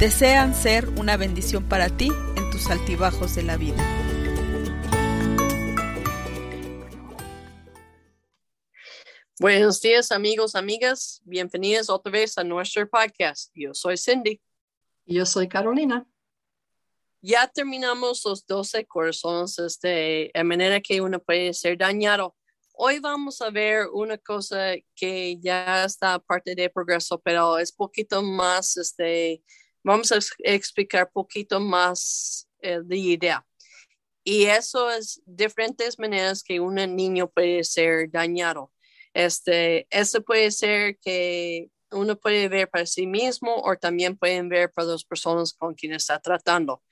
desean ser una bendición para ti en tus altibajos de la vida. Buenos días amigos, amigas, bienvenidos otra vez a nuestro podcast. Yo soy Cindy. Y yo soy Carolina. Ya terminamos los 12 corazones este, de manera que uno puede ser dañado. Hoy vamos a ver una cosa que ya está parte de progreso, pero es poquito más este, vamos a explicar poquito más eh, de idea. Y eso es diferentes maneras que un niño puede ser dañado. Este, eso puede ser que uno puede ver para sí mismo o también pueden ver para las personas con quienes está tratando.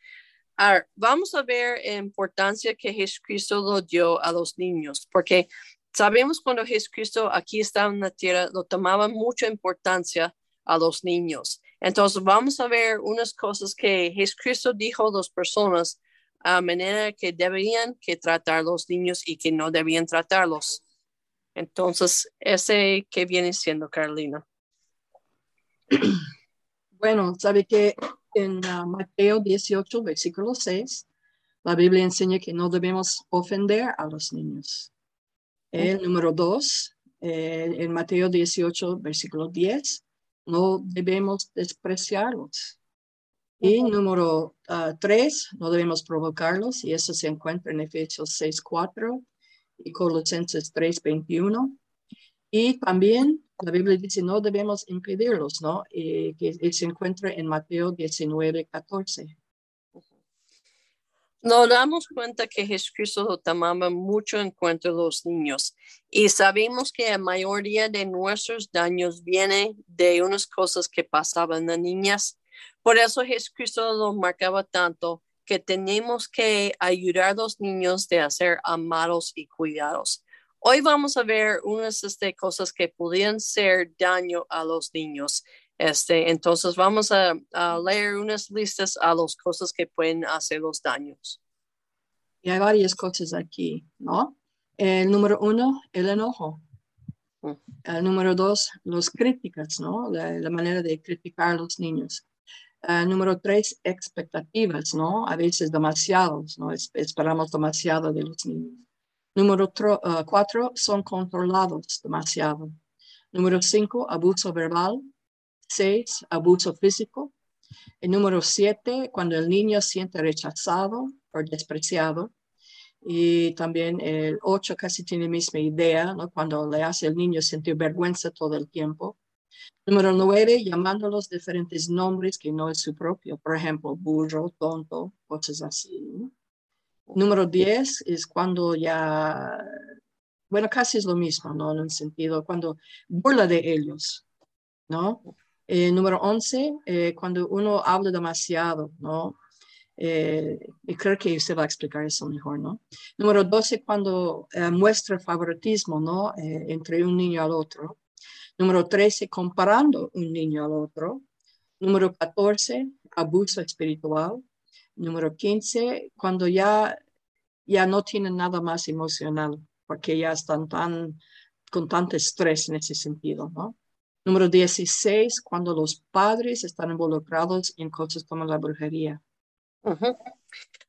Ahora, vamos a ver la importancia que Jesucristo lo dio a los niños, porque sabemos cuando Jesucristo aquí estaba en la tierra, lo tomaba mucha importancia a los niños. Entonces vamos a ver unas cosas que Jesucristo dijo a las personas a manera que deberían que tratar los niños y que no debían tratarlos. Entonces, ese que viene siendo Carolina. Bueno, sabe que en uh, Mateo 18, versículo 6, la Biblia enseña que no debemos ofender a los niños. El número 2, eh, en Mateo 18, versículo 10, no debemos despreciarlos. Y número ah, tres, no debemos provocarlos, y eso se encuentra en Efesios 6.4 y Colosenses 3.21. Y también la Biblia dice no debemos impedirlos, ¿no? Y que se encuentra en Mateo 19.14. Nos damos cuenta que Jesucristo tomaba mucho en cuenta los niños y sabemos que la mayoría de nuestros daños viene de unas cosas que pasaban en niñas. Por eso Jesucristo lo marcaba tanto que tenemos que ayudar a los niños de ser amados y cuidados. Hoy vamos a ver unas este, cosas que podrían ser daño a los niños. Este, entonces vamos a, leer unas listas a las cosas que pueden hacer los daños. Y hay varias cosas aquí, ¿no? El número uno, el enojo. Mm. El número dos, los críticas, ¿no? La, manera de criticar a los niños. El número tres, expectativas, ¿no? A veces demasiados, ¿no? esperamos demasiado de los niños. Número uh, cuatro, son controlados demasiado. Número cinco, abuso verbal. Seis, abuso físico. El número siete, cuando el niño siente rechazado o despreciado. Y también el ocho casi tiene la misma idea, ¿no? cuando le hace al niño sentir vergüenza todo el tiempo. Número nueve, llamándolos diferentes nombres que no es su propio, por ejemplo, burro, tonto, cosas así. Número diez es cuando ya, bueno, casi es lo mismo, ¿no? En un sentido, cuando burla de ellos, ¿no? Eh, número 11, eh, cuando uno habla demasiado, ¿no? Eh, y creo que usted va a explicar eso mejor, ¿no? Número 12, cuando muestra favoritismo, ¿no? entre un niño al otro. Número 13, comparando un niño al otro. Número 14, abuso espiritual. Número 15, cuando ya, ya no tienen nada más emocional, porque ya están tan, con tanto estrés en ese sentido. Número 16, cuando los padres están involucrados en cosas como la brujería.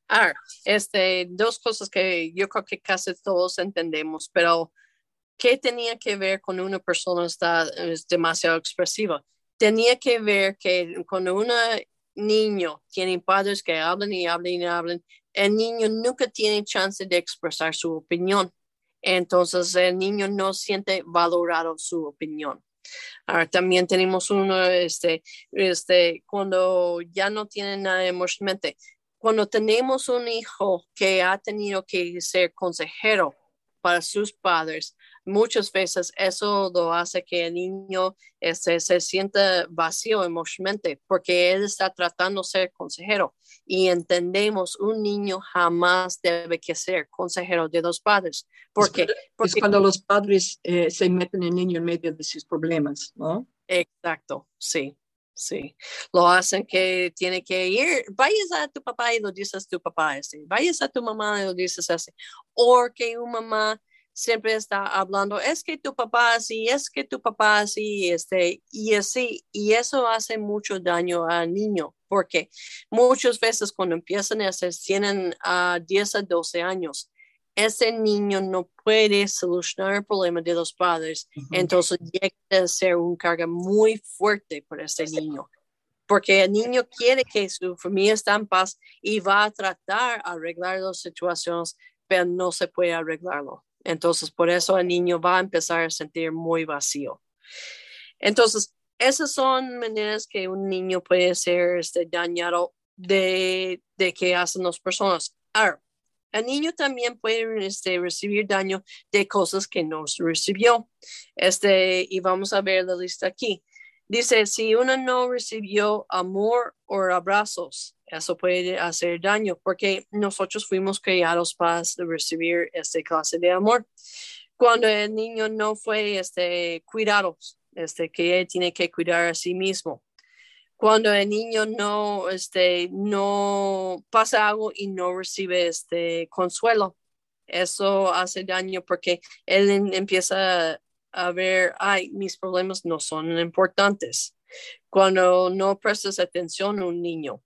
Ah, este, dos cosas que yo creo que casi todos entendemos, pero ¿qué tenía que ver con una persona está es demasiado expresiva? Tenía que ver que cuando un niño tiene padres que hablan y hablan y hablan, el niño nunca tiene chance de expresar su opinión. Entonces el niño no siente valorado su opinión. Ahora también tenemos uno, este, este, cuando ya no tiene nada emocionalmente. Cuando tenemos un hijo que ha tenido que ser consejero para sus padres, muchas veces eso lo hace que el niño este, se sienta vacío emocionalmente porque él está tratando de ser consejero y entendemos un niño jamás debe que ser consejero de los padres. Porque, es cuando los padres eh, se meten el niño en medio de sus problemas, ¿no? Exacto, sí. Sí, lo hacen que tiene que ir, vayas a tu papá y lo dices a tu papá así, vayas a tu mamá y lo dices así, o que una mamá siempre está hablando, es que tu papá así, es que tu papá así, este, y así, y eso hace mucho daño al niño, porque muchas veces cuando empiezan a hacer, tienen a 10 a 12 años, ese niño no puede solucionar el problema de los padres, entonces llega a ser un carga muy fuerte para ese niño, porque el niño quiere que su familia esté en paz y va a tratar de arreglar las situaciones, pero no se puede arreglarlo. Entonces, por eso el niño va a empezar a sentir muy vacío. Entonces, esas son maneras que un niño puede ser este, dañado de, de que hacen las personas. Ahora, el niño también puede este, recibir daño de cosas que no recibió. Este, y vamos a ver la lista aquí. Dice, si uno no recibió amor o abrazos, eso puede hacer daño porque nosotros fuimos criados para recibir esta clase de amor. Cuando el niño no fue este, cuidado, este, que él tiene que cuidar a sí mismo cuando el niño no, este, no pasa algo y no recibe este consuelo. Eso hace daño porque él empieza a ver, ay, mis problemas no son importantes. Cuando no prestas atención a un niño,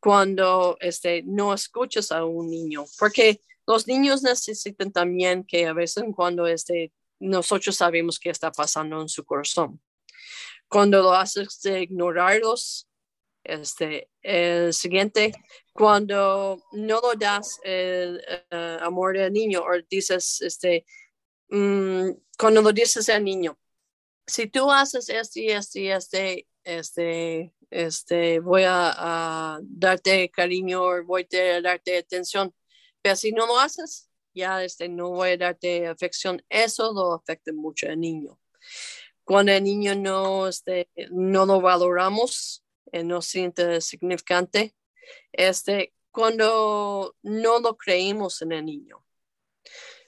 cuando este, no escuchas a un niño, porque los niños necesitan también que a veces cuando este, nosotros sabemos qué está pasando en su corazón cuando lo haces de ignorarlos, este, el siguiente, cuando no lo das el eh, amor del niño o dices, este, mm, cuando lo dices al niño, si tú haces este, este, este, este, este, voy a, darte cariño voy a darte atención, pero si no lo haces, ya este, no voy a darte afección, eso lo afecta mucho al niño cuando el niño no, este, no lo valoramos, eh, no siente significante, este, cuando no lo creímos en el niño,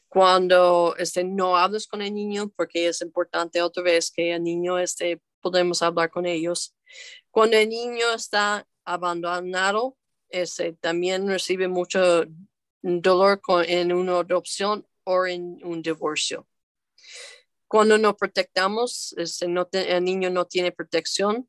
cuando este, no hablas con el niño, porque es importante otra vez que el niño este, podemos hablar con ellos. Cuando el niño está abandonado, este, también recibe mucho dolor en una adopción o en un divorcio. Cuando no protectamos, este, el niño no tiene protección.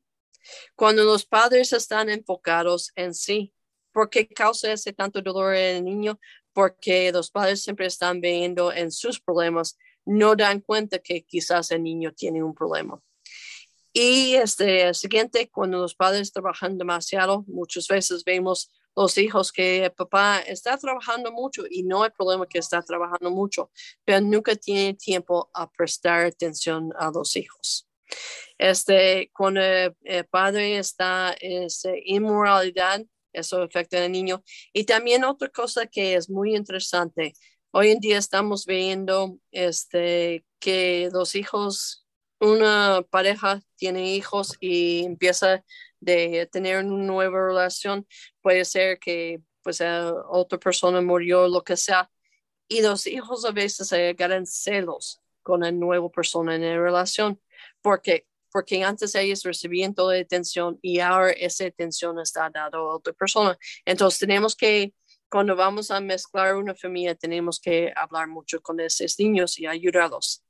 Cuando los padres están enfocados en sí, ¿por qué causa ese tanto dolor en el niño? Porque los padres siempre están viendo en sus problemas, no dan cuenta que quizás el niño tiene un problema. Y este siguiente, cuando los padres trabajan demasiado, muchas veces vemos los hijos que papá está trabajando mucho y no hay problema que está trabajando mucho, pero nunca tiene tiempo a prestar atención a los hijos. Este, cuando el, padre está en este, inmoralidad, eso afecta al niño. Y también otra cosa que es muy interesante, hoy en día estamos viendo este, que los hijos, una pareja tiene hijos y empieza de tener una nueva relación, puede ser que pues otra persona murió, lo que sea, y los hijos a veces agarran celos con la nueva persona en la relación, porque porque antes ellos recibían toda la atención y ahora esa atención está dada a otra persona. Entonces tenemos que, cuando vamos a mezclar una familia, tenemos que hablar mucho con esos niños y ayudarlos.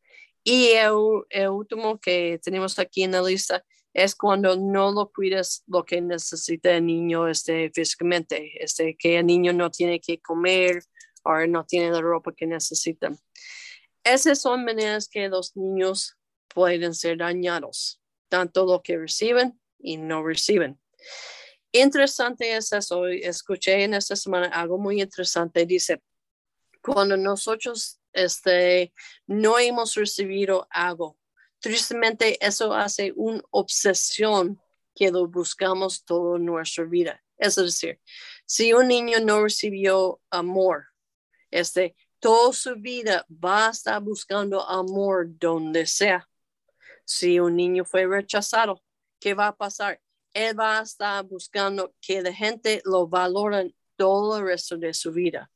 Y el, último que tenemos aquí en la lista es cuando no lo cuidas lo que necesita el niño este, físicamente, este, que el niño no tiene que comer o no tiene la ropa que necesita. Esas son maneras que los niños pueden ser dañados, tanto lo que reciben y no reciben. Interesante es eso, escuché en esta semana algo muy interesante, dice, cuando nosotros este, no hemos recibido algo Tristemente, eso hace una obsesión que lo buscamos toda nuestra vida. Es decir, si un niño no recibió amor, este, toda su vida va a estar buscando amor donde sea. Si un niño fue rechazado, ¿qué va a pasar? Él va a estar buscando que la gente lo valore todo el resto de su vida.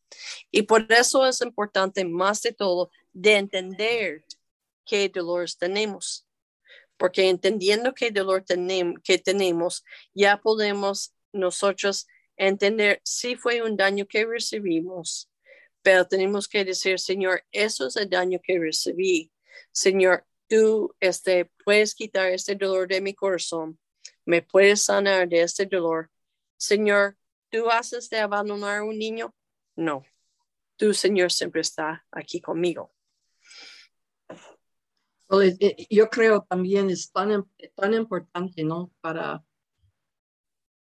Y por eso es importante, más de todo, de entender qué dolores tenemos. Porque entendiendo qué dolor tenemos, que tenemos, ya podemos nosotros entender si fue un daño que recibimos, pero tenemos que decir, Señor, eso es el daño que recibí. Señor, tú este, puedes quitar este dolor de mi corazón, me puedes sanar de este dolor. Señor, ¿tú haces de abandonar a un niño? No, tú, Señor, siempre está aquí conmigo. Yo creo también es tan, tan importante, ¿no? Para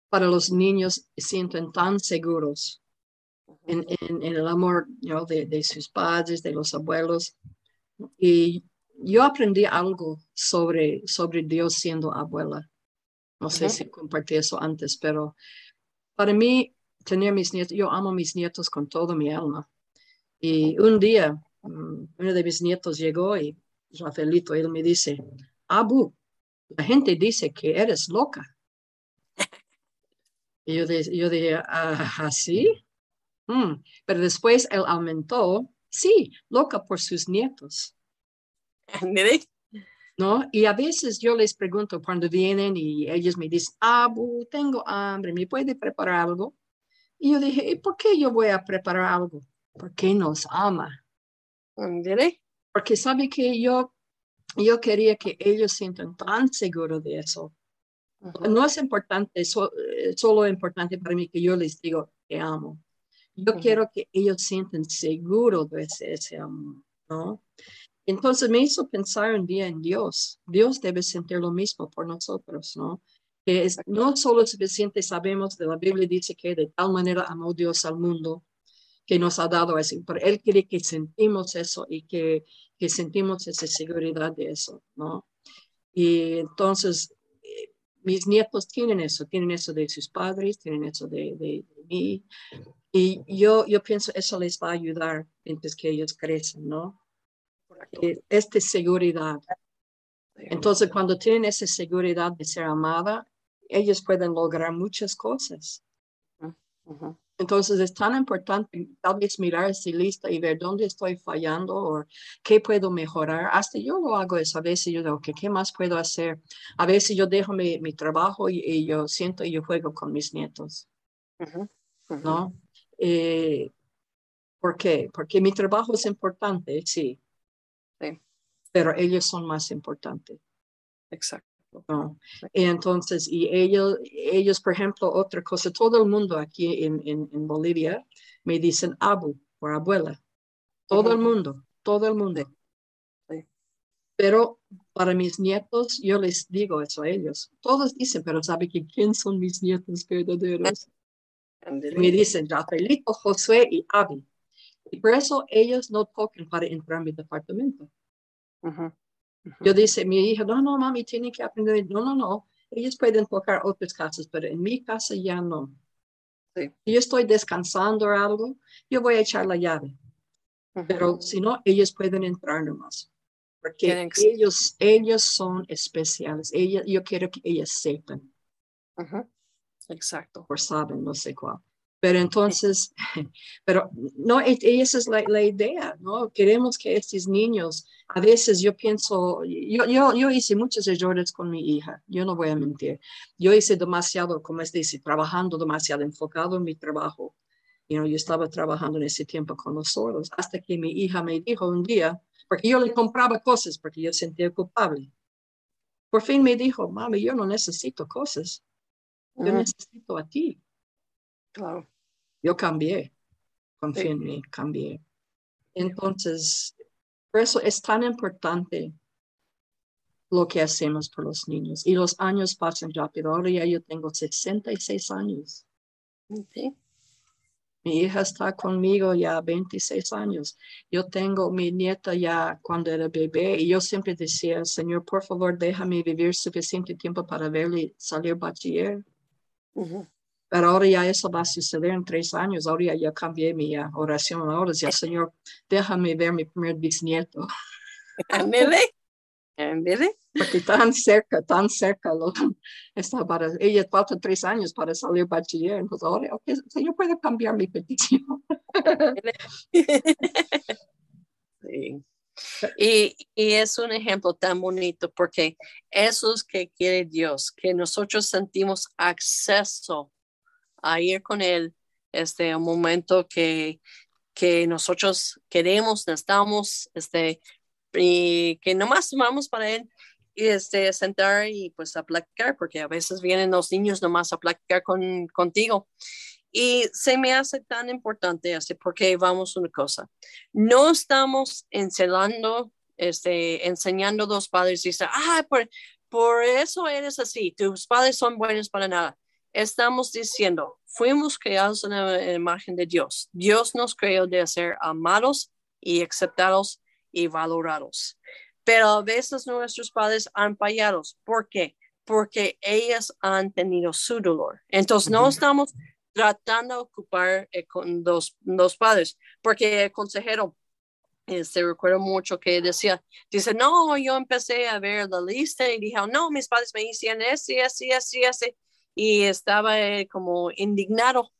para los niños se sienten tan seguros en, el amor de, sus padres, de los abuelos. Y yo aprendí algo sobre, sobre Dios siendo abuela. No sé si compartí eso antes, pero para mí, tener mis nietos, yo amo mis nietos con toda mi alma. Y un día, mm, uno de mis nietos llegó y Rafaelito, él me dice, Abu, la gente dice que eres loca. Y yo, yo dije, ¿así? ¿Ah, mm. Pero después él aumentó, sí, loca por sus nietos. ¿No? Y a veces yo les pregunto cuando vienen y ellos me dicen, Abu, tengo hambre, ¿me puede preparar algo? Y yo dije, ¿y por qué yo voy a preparar algo? Porque nos ama. Porque sabe que yo, yo quería que ellos sientan tan seguros de eso, no es importante, eh, solo importante para mí que yo les digo que amo. Yo quiero que ellos sienten seguro de ese, amor, ¿no? Entonces me hizo pensar un día en Dios. Dios debe sentir lo mismo por nosotros, ¿no? Que es, no solo suficiente sabemos de la Biblia dice que de tal manera amó Dios al mundo que nos ha dado eso, pero Él quiere que sentimos eso y que, que sentimos esa seguridad de eso, ¿no? Y entonces mis nietos tienen eso, tienen eso de sus padres, tienen eso de, de, mí. Y yo, yo pienso eso les va a ayudar mientras que ellos crecen, ¿no? Esta seguridad. Entonces, cuando tienen esa seguridad de ser amada, ellos pueden lograr muchas cosas. Entonces es tan importante tal vez mirar esa lista y ver dónde estoy fallando o qué puedo mejorar. Hasta yo lo hago eso. A veces yo digo, ¿qué más puedo hacer? A veces yo dejo mi, mi trabajo y, yo siento y yo juego con mis nietos. ¿No? Eh, ¿Por qué? Porque mi trabajo es importante, sí. Pero ellos son más importantes. Exacto. No. Entonces, y ellos, ellos, por ejemplo, otra cosa, todo el mundo aquí en, en, Bolivia me dicen abu por abuela. Todo el mundo, todo el mundo. Pero para mis nietos, yo les digo eso a ellos. Todos dicen, pero ¿sabe que quién son mis nietos verdaderos? me dicen Rafaelito, Josué y Abby. Y por eso ellos no tocan para entrar a mi departamento. Yo dice, mi hija, no, no, mami, tiene que aprender. No, no, no. Ellos pueden tocar otras casas, pero en mi casa ya no. Si yo estoy descansando o algo, yo voy a echar la llave. Pero si no, ellos pueden entrar nomás. Porque ellos, ellos son especiales. Ella, yo quiero que ellas sepan. Exacto. Por saben, no sé cuál. Pero entonces, pero no, e, esa es la, la, idea, ¿no? Queremos que estos niños, a veces yo pienso, yo, yo, yo hice muchos errores con mi hija, yo no voy a mentir. Yo hice demasiado, como es decir, trabajando demasiado, enfocado en mi trabajo. You know, yo estaba trabajando en ese tiempo con los sordos, hasta que mi hija me dijo un día, porque yo le compraba cosas, porque yo sentía culpable. Por fin me dijo, mami, yo no necesito cosas, yo necesito a ti. Claro. Yo cambié, confío en mí, cambié. Entonces, por eso es tan importante lo que hacemos por los niños. Y los años pasan rápido. Ahora ya yo tengo 66 años. Mi hija está conmigo ya 26 años. Yo tengo mi nieta ya cuando era bebé y yo siempre decía, Señor, por favor, déjame vivir suficiente tiempo para verle salir bachiller. Pero ahora ya eso va a suceder en tres años. Ahora ya, cambié mi oración. Ahora ya, Señor, déjame ver mi primer bisnieto. Porque tan cerca, tan cerca lo, está para, ella falta tres años para salir bachiller, entonces ahora, okay, Señor puede cambiar mi petición. sí. Y, y, es un ejemplo tan bonito porque eso es que quiere Dios, que nosotros sentimos acceso a ir con Él, este, un momento que, que nosotros queremos, necesitamos, este, y que nomás vamos para Él y este, sentar y pues a platicar, porque a veces vienen los niños nomás a platicar con, contigo. Y se me hace tan importante así porque vamos una cosa, no estamos enseñando, este, enseñando a los padres y dicen, ah, por, por eso eres así, tus padres son buenos para nada. Estamos diciendo, fuimos creados en la imagen de Dios. Dios nos creó de ser amados y aceptados y valorados. Pero a veces nuestros padres han fallado. ¿Por qué? Porque ellas han tenido su dolor. Entonces, no estamos tratando de ocupar eh, con los, los padres, porque el consejero, este, recuerdo mucho que decía, dice, no, yo empecé a ver la lista y dije, no, mis padres me hicieron así, así, así, así, y estaba eh, como indignado,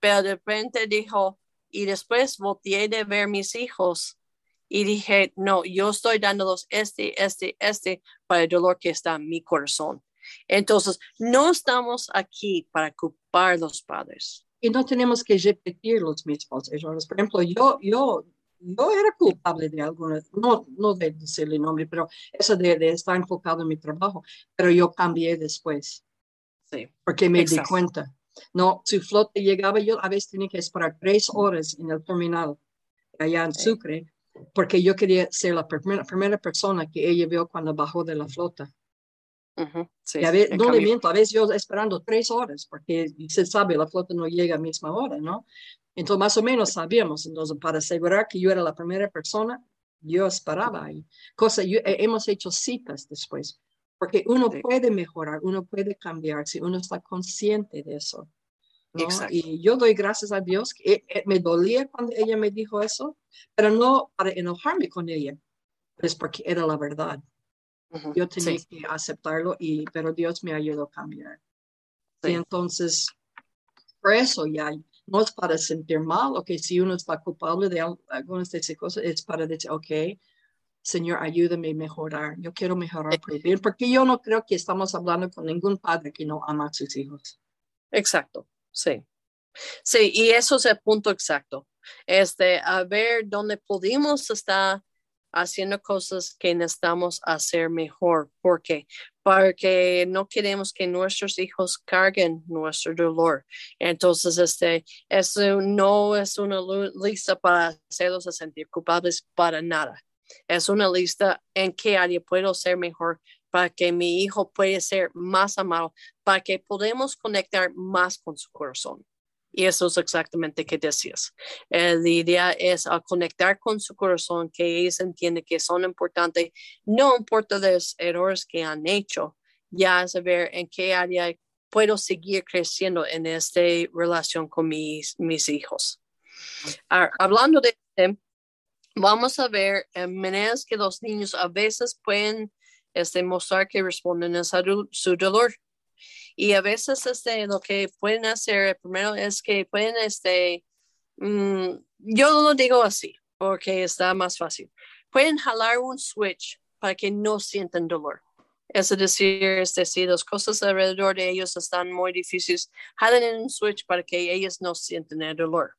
pero de repente dijo, y después volteé de ver mis hijos y dije, no, yo estoy dándolos este, este, este para el dolor que está en mi corazón. Entonces, no estamos aquí para culpar a los padres. Y no tenemos que repetir los mismos errores. Por ejemplo, yo, yo, yo era culpable de algunas, no, no de decirle nombre, pero eso de, de, estar enfocado en mi trabajo, pero yo cambié después. Sí. Porque me di cuenta. No, su flota llegaba, yo a veces tenía que esperar tres horas en el terminal allá en Sucre porque yo quería ser la primera, primera persona que ella vio cuando bajó de la flota. sí, a veces, no le miento, a veces yo esperando tres horas, porque se sabe, la flota no llega a la misma hora, ¿no? Entonces, más o menos sabíamos, entonces, para asegurar que yo era la primera persona, yo esperaba ahí. Cosa, yo, hemos hecho citas después, porque uno puede mejorar, uno puede cambiar si uno está consciente de eso. Y yo doy gracias a Dios que eh, eh, me dolía cuando ella me dijo eso, pero no para enojarme con ella, es porque era la verdad. Yo tenía que aceptarlo, y, pero Dios me ayudó a cambiar. Y entonces, por eso ya no es para sentir mal, o que si uno está culpable de algunas de esas cosas, es para decir, ok, Señor, ayúdame a mejorar. Yo quiero mejorar por bien, porque yo no creo que estamos hablando con ningún padre que no ama a sus hijos. Exacto. Sí. Sí, y eso es el punto exacto. Este, a ver dónde pudimos estar haciendo cosas que necesitamos hacer mejor. ¿Por qué? Porque no queremos que nuestros hijos carguen nuestro dolor. Entonces, este, eso no es una lista para hacerlos sentir culpables para nada. Es una lista en qué área puedo ser mejor para que mi hijo pueda ser más amado, para que podamos conectar más con su corazón. Y eso es exactamente que decías. Eh, la idea es a conectar con su corazón, que ellos entienden que son importantes, no importa los errores que han hecho, ya saber en qué área puedo seguir creciendo en esta relación con mis, mis hijos. hablando de este, vamos a ver maneras que los niños a veces pueden este, mostrar que responden a su, dolor. Y a veces este, lo que pueden hacer primero es que pueden, este, mm, yo lo digo así, porque está más fácil. Pueden jalar un switch para que no sientan dolor. Es decir, es decir, las cosas alrededor de ellos están muy difíciles, jalan en un switch para que ellos no sientan el dolor.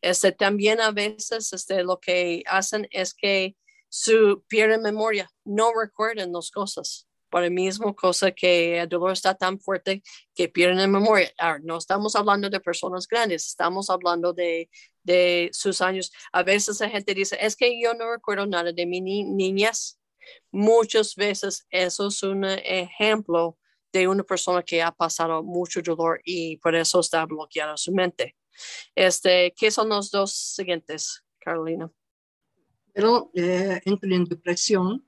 Este, también a veces este, lo que hacen es que su pierden memoria, no recuerdan las cosas. Por el mismo cosa que el dolor está tan fuerte que pierden memoria. Ahora, no estamos hablando de personas grandes, estamos hablando de, de sus años. A veces la gente dice, es que yo no recuerdo nada de mi niñez. Muchas veces eso es un ejemplo de una persona que ha pasado mucho dolor y por eso está bloqueada su mente. Este, ¿Qué son los dos siguientes, Carolina? pero eh, en depresión.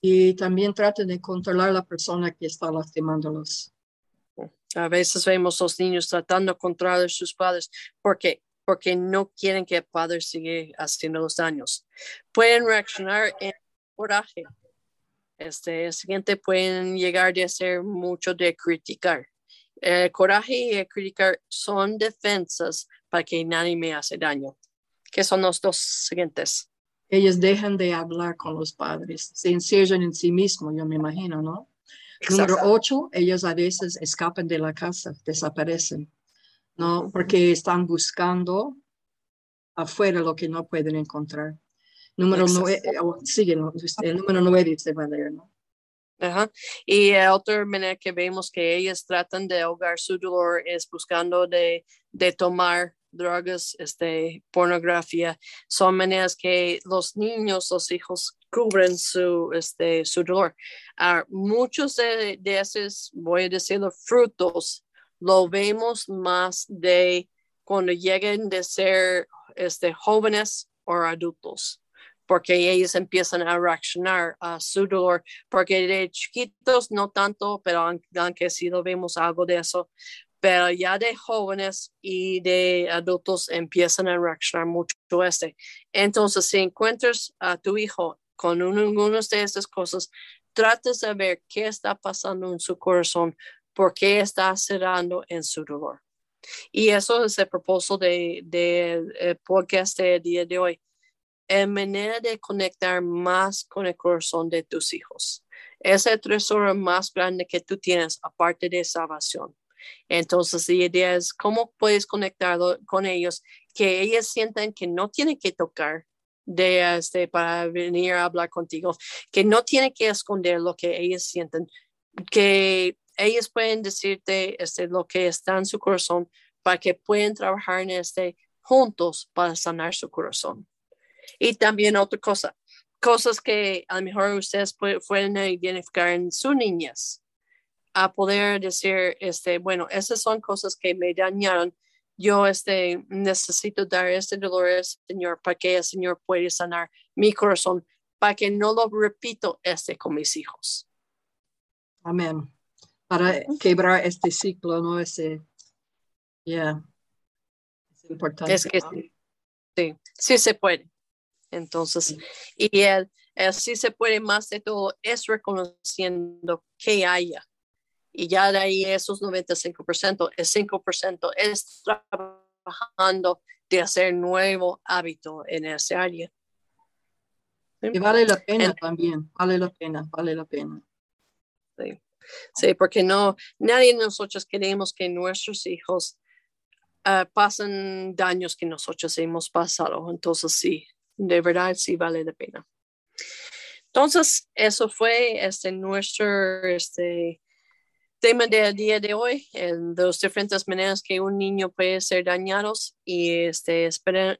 Y también tratan de controlar a la persona que está lastimándolos. A veces vemos a los niños tratando de controlar a sus padres porque porque no quieren que el padre siga haciendo los daños. Pueden reaccionar en coraje. Este, el siguiente pueden llegar a hacer mucho de criticar. El coraje y el criticar son defensas para que nadie me hace daño. ¿Qué son los dos siguientes? Ellos dejan de hablar con los padres, se encierran en sí mismos, yo me imagino, ¿no? Número ocho, ellos a veces escapan de la casa, desaparecen, ¿no? Porque están buscando afuera lo que no pueden encontrar. Número nueve, eh, oh, sigue, el número nueve dice Valer, ¿no? Ajá. Y otra manera que vemos que ellas tratan de ahogar su dolor es buscando de, de tomar drogas, este, pornografía. Son maneras que los niños, los hijos cubren su, este, su dolor. Uh, muchos de, de, esos, voy a decirlo, frutos, lo vemos más de cuando lleguen de ser este, jóvenes o adultos porque ellos empiezan a reaccionar a su dolor, porque de chiquitos no tanto, pero aunque sí lo vemos algo de eso, pero ya de jóvenes y de adultos empiezan a reaccionar mucho este. Entonces, si encuentras a tu hijo con alguna de estas cosas, trates de ver qué está pasando en su corazón, por qué está cerrando en su dolor. Y eso es el propósito del de, de, podcast del día de hoy. En manera de conectar más con el corazón de tus hijos. Es el tesoro más grande que tú tienes, aparte de salvación. Entonces, la idea es cómo puedes conectar con ellos, que ellos sientan que no tienen que tocar de este, para venir a hablar contigo, que no tienen que esconder lo que ellos sienten, que ellos pueden decirte este, lo que está en su corazón para que puedan trabajar en este juntos para sanar su corazón. Y también otra cosa, cosas que a lo mejor ustedes pueden identificar en su niñez a poder decir, este, bueno, esas son cosas que me dañaron. Yo este, necesito dar este dolor al Señor para que el Señor pueda sanar mi corazón, para que no lo repito este con mis hijos. Amén. Para quebrar este ciclo, ¿no? Ese, ya. Es importante. Es que sí, sí, sí se puede. Entonces, y el, el sí se puede más de todo es reconociendo que haya y ya de ahí esos 95%, el 5% es trabajando de hacer nuevo hábito en esa área. Y vale la pena también, vale la pena, vale la pena. Sí. sí, porque no, nadie de nosotros queremos que nuestros hijos uh, pasen daños que nosotros hemos pasado. Entonces sí, de verdad sí vale la pena. Entonces, eso fue este, nuestro este, tema del día de hoy, en dos diferentes maneras que un niño puede ser dañado y este,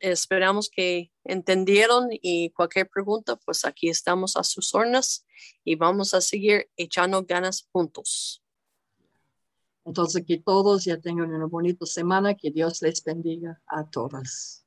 esperamos que entendieron y cualquier pregunta, pues aquí estamos a sus órdenes y vamos a seguir echando ganas juntos. Entonces que todos ya tengan una bonita semana, que Dios les bendiga a todas.